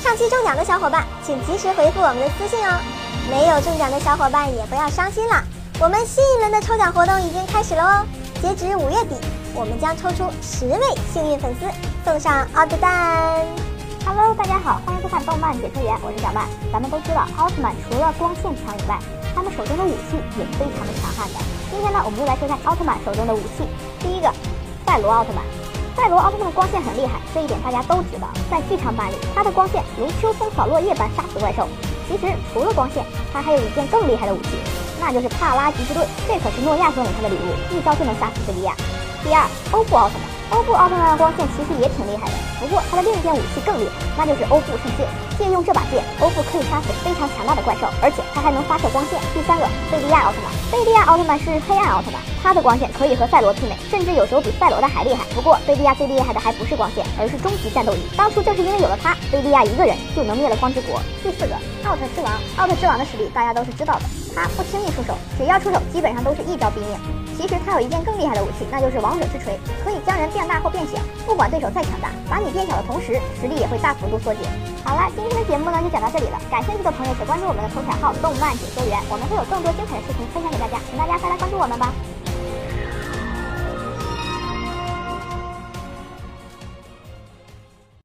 上期中奖的小伙伴，请及时回复我们的私信哦。没有中奖的小伙伴也不要伤心了，我们新一轮的抽奖活动已经开始了哦。截止五月底，我们将抽出十位幸运粉丝，送上奥特蛋。Hello，大家好，欢迎收看动漫解说员，我是小曼。咱们都知道，奥特曼除了光线强以外，他们手中的武器也非常的强悍的。今天呢，我们就来说一下奥特曼手中的武器。第一个，赛罗奥特曼。赛罗奥特曼光线很厉害，这一点大家都知道。在剧场版里，他的光线如秋风扫落叶般杀死怪兽。其实除了光线，他还有一件更厉害的武器，那就是帕拉吉之盾。这可是诺亚送给他的礼物，一招就能杀死贝利亚。第二，欧布奥特曼。欧布奥特曼的光线其实也挺厉害的，不过他的另一件武器更厉害，那就是欧布圣剑。借用这把剑，欧布可以杀死非常强大的怪兽，而且他还能发射光线。第三个，贝利亚奥特曼。贝利亚奥特曼是黑暗奥特曼，他的光线可以和赛罗媲美，甚至有时候比赛罗的还厉害。不过贝利亚最厉害的还不是光线，而是终极战斗力。当初正是因为有了他，贝利亚一个人就能灭了光之国。第四个，奥特之王。奥特之王的实力大家都是知道的，他不轻易出手，只要出手基本上都是一招毙命。其实他有一件更厉害的武器，那就是王者之锤，可以将人变大或变小。不管对手再强大，把你变小的同时，实力也会大幅度缩减。好了，今天的节目呢就讲到这里了。感兴趣的朋友，请关注我们的头条号“动漫解说员”，我们会有更多精彩的视频分享给大家，请大家再来关注我们吧。